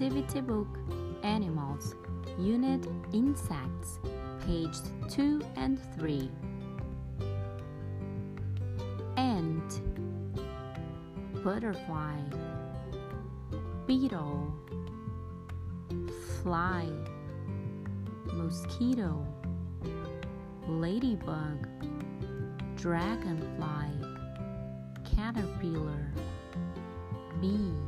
Activity Book Animals Unit Insects page 2 and 3 Ant Butterfly Beetle Fly Mosquito Ladybug Dragonfly Caterpillar Bee.